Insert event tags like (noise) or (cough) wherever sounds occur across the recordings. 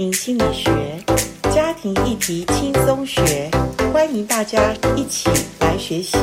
庭心理学，家庭议题轻松学，欢迎大家一起来学习。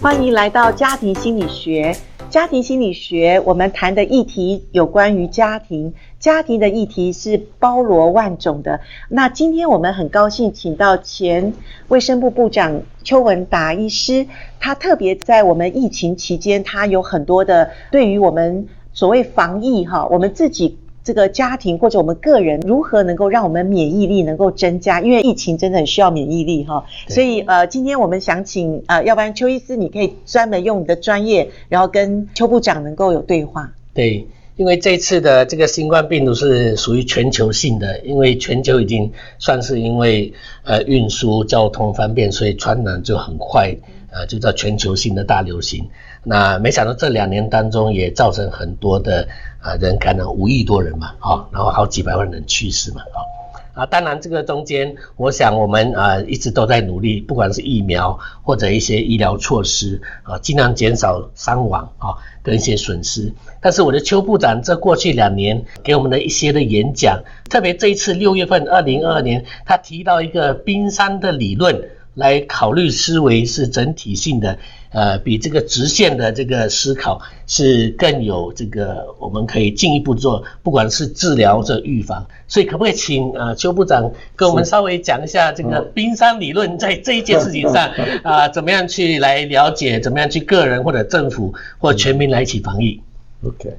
欢迎来到家庭心理学。家庭心理学，我们谈的议题有关于家庭，家庭的议题是包罗万种的。那今天我们很高兴请到前卫生部部长邱文达医师，他特别在我们疫情期间，他有很多的对于我们所谓防疫哈，我们自己。这个家庭或者我们个人如何能够让我们免疫力能够增加？因为疫情真的很需要免疫力哈，所以呃，今天我们想请呃，要不然邱医师你可以专门用你的专业，然后跟邱部长能够有对话。对，因为这次的这个新冠病毒是属于全球性的，因为全球已经算是因为呃运输交通方便，所以传染就很快，呃，就叫全球性的大流行。那没想到这两年当中也造成很多的啊人感染，五亿多人嘛，啊，然后好几百万人去世嘛，啊，啊，当然这个中间，我想我们啊一直都在努力，不管是疫苗或者一些医疗措施啊，尽量减少伤亡啊跟一些损失。但是我的邱部长这过去两年给我们的一些的演讲，特别这一次六月份二零二二年，他提到一个冰山的理论。来考虑思维是整体性的，呃，比这个直线的这个思考是更有这个，我们可以进一步做，不管是治疗或者预防。所以可不可以请呃邱部长跟我们稍微讲一下这个冰山理论在这一件事情上 (laughs) 啊，怎么样去来了解，怎么样去个人或者政府或全民来一起防疫？OK。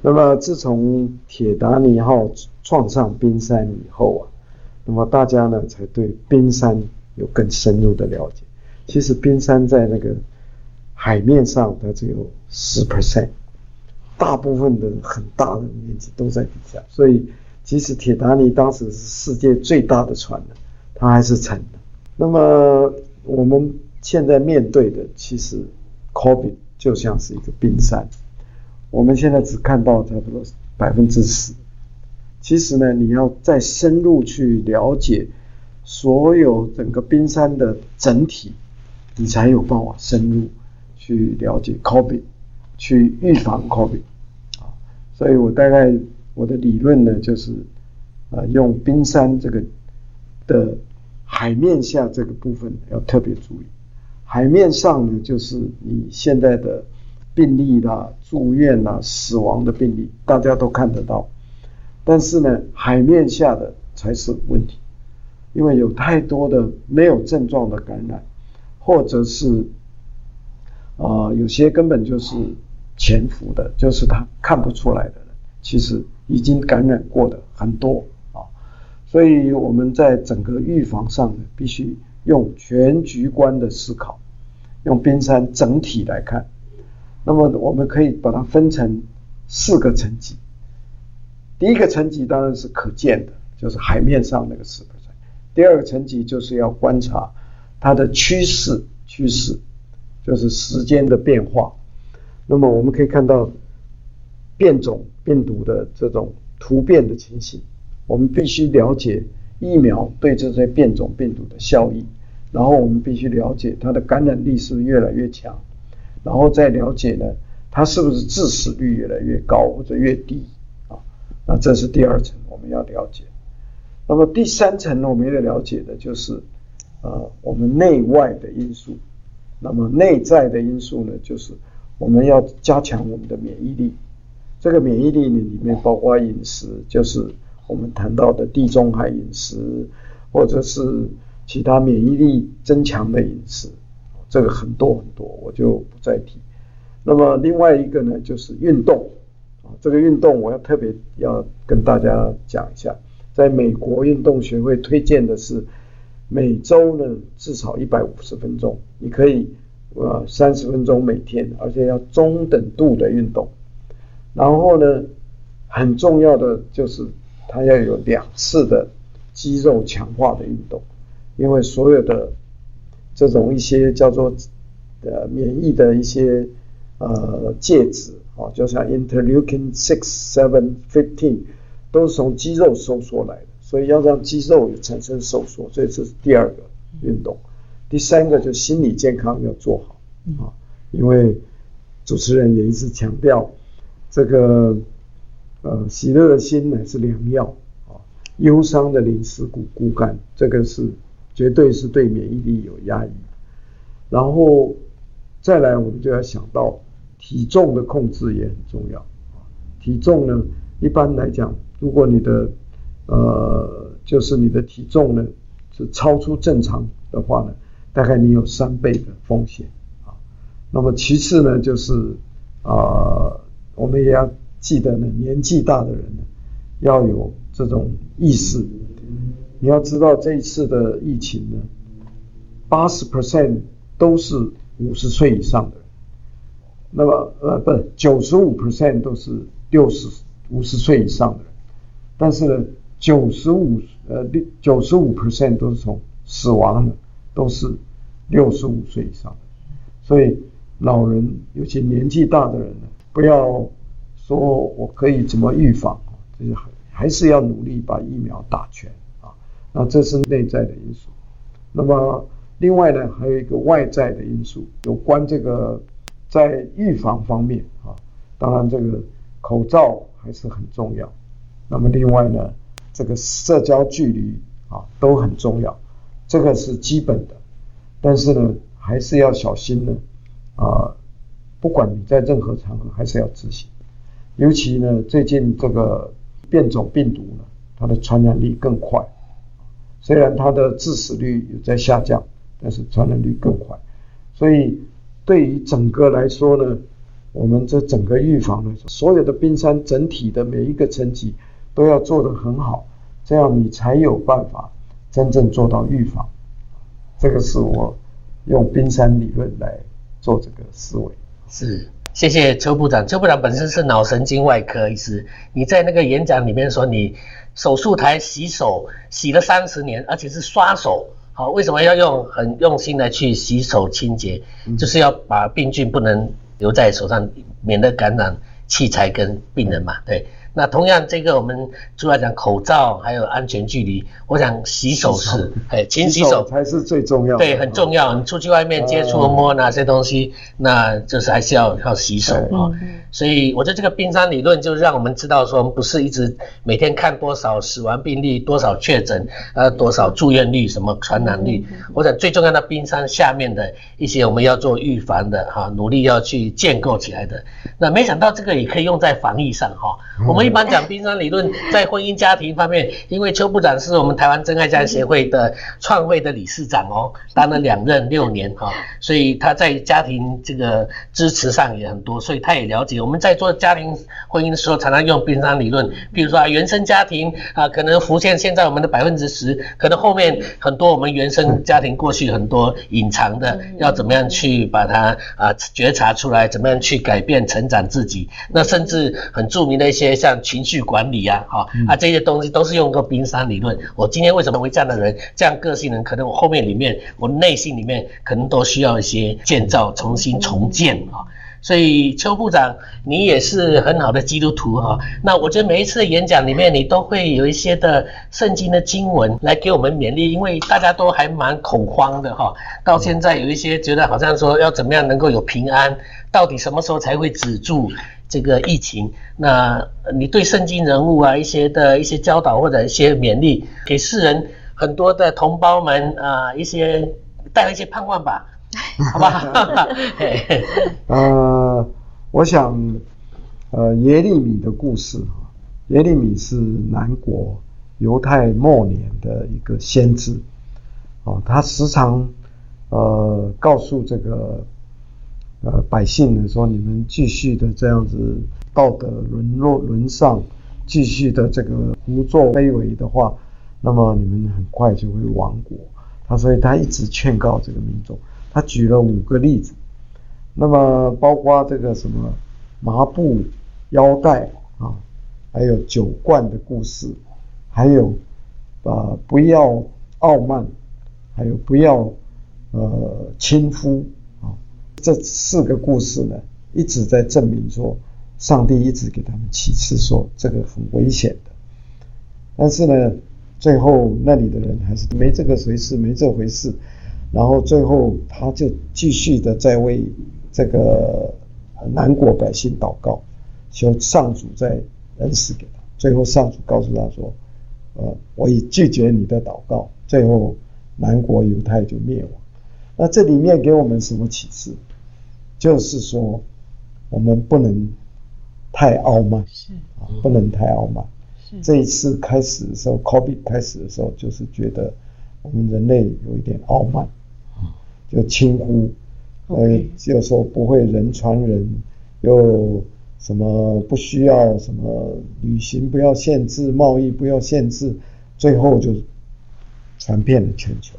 那么自从铁达尼号撞上冰山以后啊，那么大家呢才对冰山。有更深入的了解。其实冰山在那个海面上，它只有十 percent，大部分的很大的面积都在底下。所以，即使铁达尼当时是世界最大的船呢，它还是沉的。那么，我们现在面对的，其实 COVID 就像是一个冰山。我们现在只看到差不多百分之十。其实呢，你要再深入去了解。所有整个冰山的整体，你才有办法深入去了解 COVID，去预防 COVID 啊。所以我大概我的理论呢，就是啊，用冰山这个的海面下这个部分要特别注意。海面上呢，就是你现在的病例啦、住院啦、死亡的病例，大家都看得到。但是呢，海面下的才是问题。因为有太多的没有症状的感染，或者是啊、有些根本就是潜伏的，就是他看不出来的人，其实已经感染过的很多啊。所以我们在整个预防上呢，必须用全局观的思考，用冰山整体来看。那么我们可以把它分成四个层级。第一个层级当然是可见的，就是海面上那个石头。第二个层级就是要观察它的趋势，趋势就是时间的变化。那么我们可以看到变种病毒的这种突变的情形，我们必须了解疫苗对这些变种病毒的效益，然后我们必须了解它的感染力是不是越来越强，然后再了解呢，它是不是致死率越来越高或者越低啊？那这是第二层我们要了解。那么第三层呢，我们要了解的就是，呃，我们内外的因素。那么内在的因素呢，就是我们要加强我们的免疫力。这个免疫力呢，里面包括饮食，就是我们谈到的地中海饮食，或者是其他免疫力增强的饮食。这个很多很多，我就不再提。那么另外一个呢，就是运动。啊，这个运动我要特别要跟大家讲一下。在美国运动学会推荐的是每周呢至少一百五十分钟，你可以呃三十分钟每天，而且要中等度的运动。然后呢，很重要的就是它要有两次的肌肉强化的运动，因为所有的这种一些叫做呃免疫的一些呃介质啊，就像 interleukin six seven fifteen。都是从肌肉收缩来的，所以要让肌肉也产生收缩，所以这是第二个运动。第三个就是心理健康要做好啊，因为主持人也一直强调，这个呃，喜乐的心乃是良药啊，忧伤的灵是骨骨干，这个是绝对是对免疫力有压抑。然后再来，我们就要想到体重的控制也很重要啊。体重呢，一般来讲，如果你的呃，就是你的体重呢是超出正常的话呢，大概你有三倍的风险啊。那么其次呢，就是啊、我们也要。记得呢，年纪大的人呢，要有这种意识。你要知道这一次的疫情呢，八十 percent 都是五十岁以上的人，那么呃不是九十五 percent 都是六十五十岁以上的人，但是呢，九十五呃六九十五 percent 都是从死亡的都是六十五岁以上的，所以老人尤其年纪大的人呢，不要。说我可以怎么预防？就是还是要努力把疫苗打全啊。那这是内在的因素。那么另外呢，还有一个外在的因素，有关这个在预防方面啊。当然这个口罩还是很重要。那么另外呢，这个社交距离啊都很重要，这个是基本的。但是呢，还是要小心呢啊。不管你在任何场合，还是要执行。尤其呢，最近这个变种病毒呢，它的传染力更快。虽然它的致死率有在下降，但是传染率更快。所以对于整个来说呢，我们这整个预防呢，所有的冰山整体的每一个层级都要做得很好，这样你才有办法真正做到预防。这个是我用冰山理论来做这个思维。是。谢谢邱部长。邱部长本身是脑神经外科医师，你在那个演讲里面说，你手术台洗手洗了三十年，而且是刷手。好，为什么要用很用心的去洗手清洁？就是要把病菌不能留在手上，免得感染器材跟病人嘛。对。那同样，这个我们主要讲口罩，还有安全距离。我想洗手是，哎，勤洗手才是最重要的。对，很重要。你出去外面接触摸哪些东西，那就是还是要要洗手啊。所以我觉得这个冰山理论就让我们知道说，不是一直每天看多少死亡病例、多少确诊、呃多少住院率、什么传染率。我想最重要的冰山下面的一些我们要做预防的哈，努力要去建构起来的。那没想到这个也可以用在防疫上哈。我们一般讲冰山理论在婚姻家庭方面，因为邱部长是我们台湾真爱家庭协会的创会的理事长哦，当了两任六年哈，所以他在家庭这个支持上也很多，所以他也了解。我们在做家庭婚姻的时候，常常用冰山理论，比如说啊，原生家庭啊，可能浮现现在我们的百分之十，可能后面很多我们原生家庭过去很多隐藏的，要怎么样去把它啊觉察出来，怎么样去改变成长自己，那甚至很著名的一些像情绪管理啊，哈啊这些东西都是用个冰山理论。我今天为什么会这样的人，这样个性人，可能我后面里面我内心里面可能都需要一些建造、重新重建啊。所以邱部长，你也是很好的基督徒哈。那我觉得每一次的演讲里面，你都会有一些的圣经的经文来给我们勉励，因为大家都还蛮恐慌的哈。到现在有一些觉得好像说要怎么样能够有平安，到底什么时候才会止住这个疫情？那你对圣经人物啊一些的一些教导或者一些勉励，给世人很多的同胞们啊一些带来一些盼望吧。(laughs) 好吧，(laughs) 呃，我想，呃，耶利米的故事，耶利米是南国犹太末年的一个先知，哦，他时常呃告诉这个呃百姓呢说，你们继续的这样子道德沦落沦丧，继续的这个胡作非为的话，那么你们很快就会亡国。他所以他一直劝告这个民众。他举了五个例子，那么包括这个什么麻布腰带啊，还有酒罐的故事，还有啊不要傲慢，还有不要呃轻忽，这四个故事呢，一直在证明说，上帝一直给他们启示说这个很危险的，但是呢，最后那里的人还是没这个回事，没这回事。然后最后，他就继续的在为这个南国百姓祷告，求上主在人死给他。最后上主告诉他说：“呃，我已拒绝你的祷告。”最后南国犹太就灭亡。那这里面给我们什么启示？就是说，我们不能太傲慢，是啊，不能太傲慢。是这一次开始的时候，COVID 开始的时候，就是觉得我们人类有一点傲慢，就轻忽，呃就说不会人传人，又什么不需要什么旅行不要限制，贸易不要限制，最后就传遍了全球，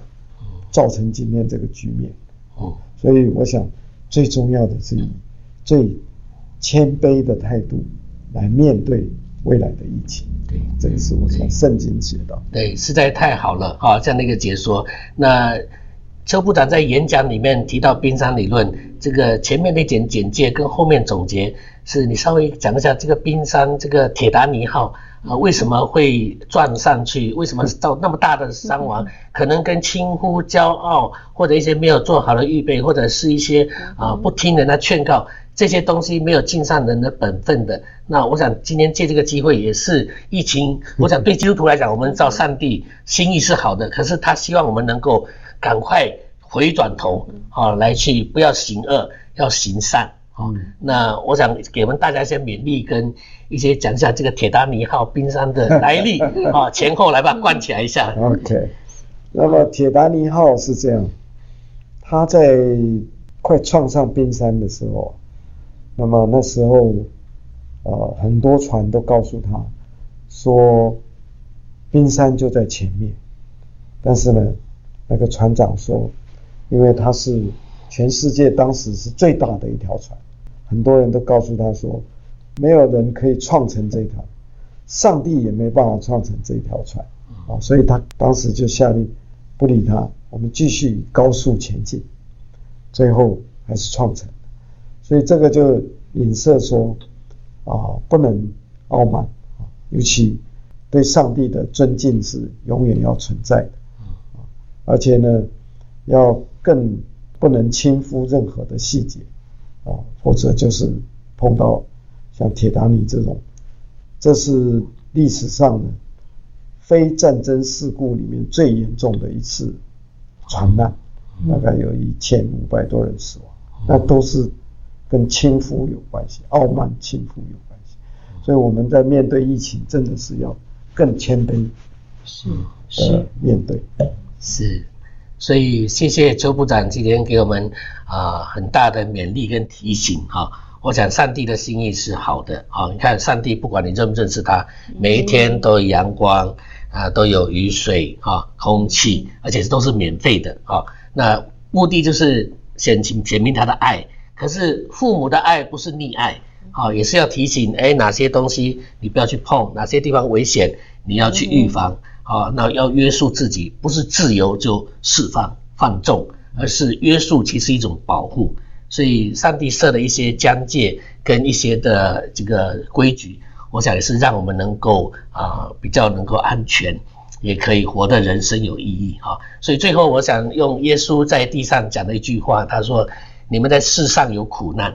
造成今天这个局面。哦，所以我想。最重要的是以最谦卑的态度来面对未来的疫情。对，这个是我从圣经写的。对，实在太好了啊！这样的一个解说。那邱部长在演讲里面提到冰山理论，这个前面那点简介跟后面总结，是你稍微讲一下这个冰山这个铁达尼号。啊，为什么会撞上去？为什么造那么大的伤亡？可能跟轻忽、骄傲，或者一些没有做好的预备，或者是一些啊不听人的劝告，这些东西没有尽上人的本分的。那我想今天借这个机会，也是疫情。我想对基督徒来讲，我们知道上帝心意是好的，可是他希望我们能够赶快回转头，啊，来去不要行恶，要行善。啊，那我想给我们大家一些勉励，跟一些讲一下这个铁达尼号冰山的来历 (laughs) 啊，前后来把它关起来一下。OK，那么铁达尼号是这样，它在快撞上冰山的时候，那么那时候呃很多船都告诉他说冰山就在前面，但是呢那个船长说，因为他是全世界当时是最大的一条船。很多人都告诉他说，没有人可以创成这条，上帝也没办法创成这条船啊，所以他当时就下令不理他，我们继续高速前进，最后还是创成。所以这个就影射说啊，不能傲慢啊，尤其对上帝的尊敬是永远要存在的啊，而且呢，要更不能轻忽任何的细节。啊，或者就是碰到像铁达尼这种，这是历史上呢非战争事故里面最严重的一次船难，大概有一千五百多人死亡，那都是跟轻忽有关系，傲慢轻忽有关系，所以我们在面对疫情，真的是要更谦卑，是是。面对是。所以，谢谢邱部长今天给我们啊、很大的勉励跟提醒哈、我想上帝的心意是好的啊、你看，上帝不管你认不认识他，每一天都有阳光啊、都有雨水啊、空气，而且都是免费的啊、那目的就是显清显明他的爱。可是父母的爱不是溺爱啊、也是要提醒哎，哪些东西你不要去碰，哪些地方危险你要去预防。啊，那要约束自己，不是自由就释放放纵，而是约束，其实一种保护。所以，上帝设的一些疆界跟一些的这个规矩，我想也是让我们能够啊比较能够安全，也可以活得人生有意义哈。所以最后，我想用耶稣在地上讲的一句话，他说：“你们在世上有苦难，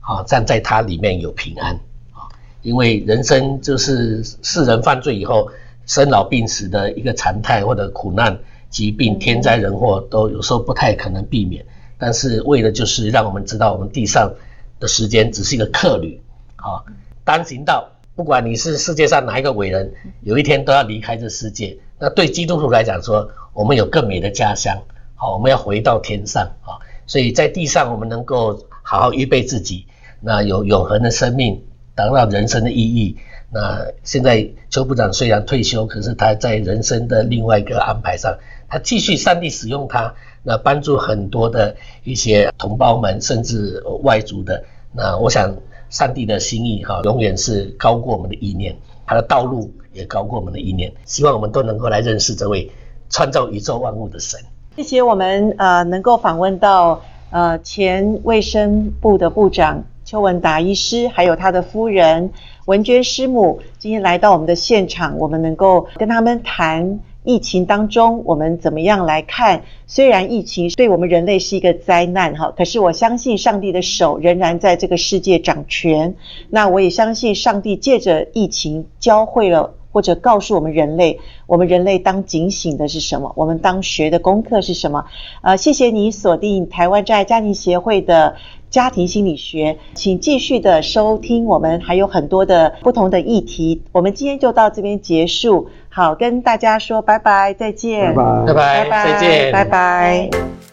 啊，但在他里面有平安啊，因为人生就是世人犯罪以后。”生老病死的一个常态，或者苦难、疾病、天灾人祸，都有时候不太可能避免。但是为了就是让我们知道，我们地上的时间只是一个客旅，啊，单行道，不管你是世界上哪一个伟人，有一天都要离开这世界。那对基督徒来讲说，我们有更美的家乡，好，我们要回到天上啊。所以在地上，我们能够好好预备自己，那有永恒的生命，达到人生的意义。那现在邱部长虽然退休，可是他在人生的另外一个安排上，他继续上帝使用他，那帮助很多的一些同胞们，甚至外族的。那我想上帝的心意哈，永远是高过我们的意念，他的道路也高过我们的意念。希望我们都能够来认识这位创造宇宙万物的神。谢谢我们呃能够访问到呃前卫生部的部长邱文达医师，还有他的夫人。文娟师母今天来到我们的现场，我们能够跟他们谈疫情当中，我们怎么样来看？虽然疫情对我们人类是一个灾难，哈，可是我相信上帝的手仍然在这个世界掌权。那我也相信上帝借着疫情教会了，或者告诉我们人类，我们人类当警醒的是什么？我们当学的功课是什么？呃，谢谢你锁定台湾真爱家庭协会的家庭心理学，请继续的收听，我们还有很多的不同的议题。我们今天就到这边结束。好，跟大家说拜拜，再见，拜拜，拜拜，再见，拜拜。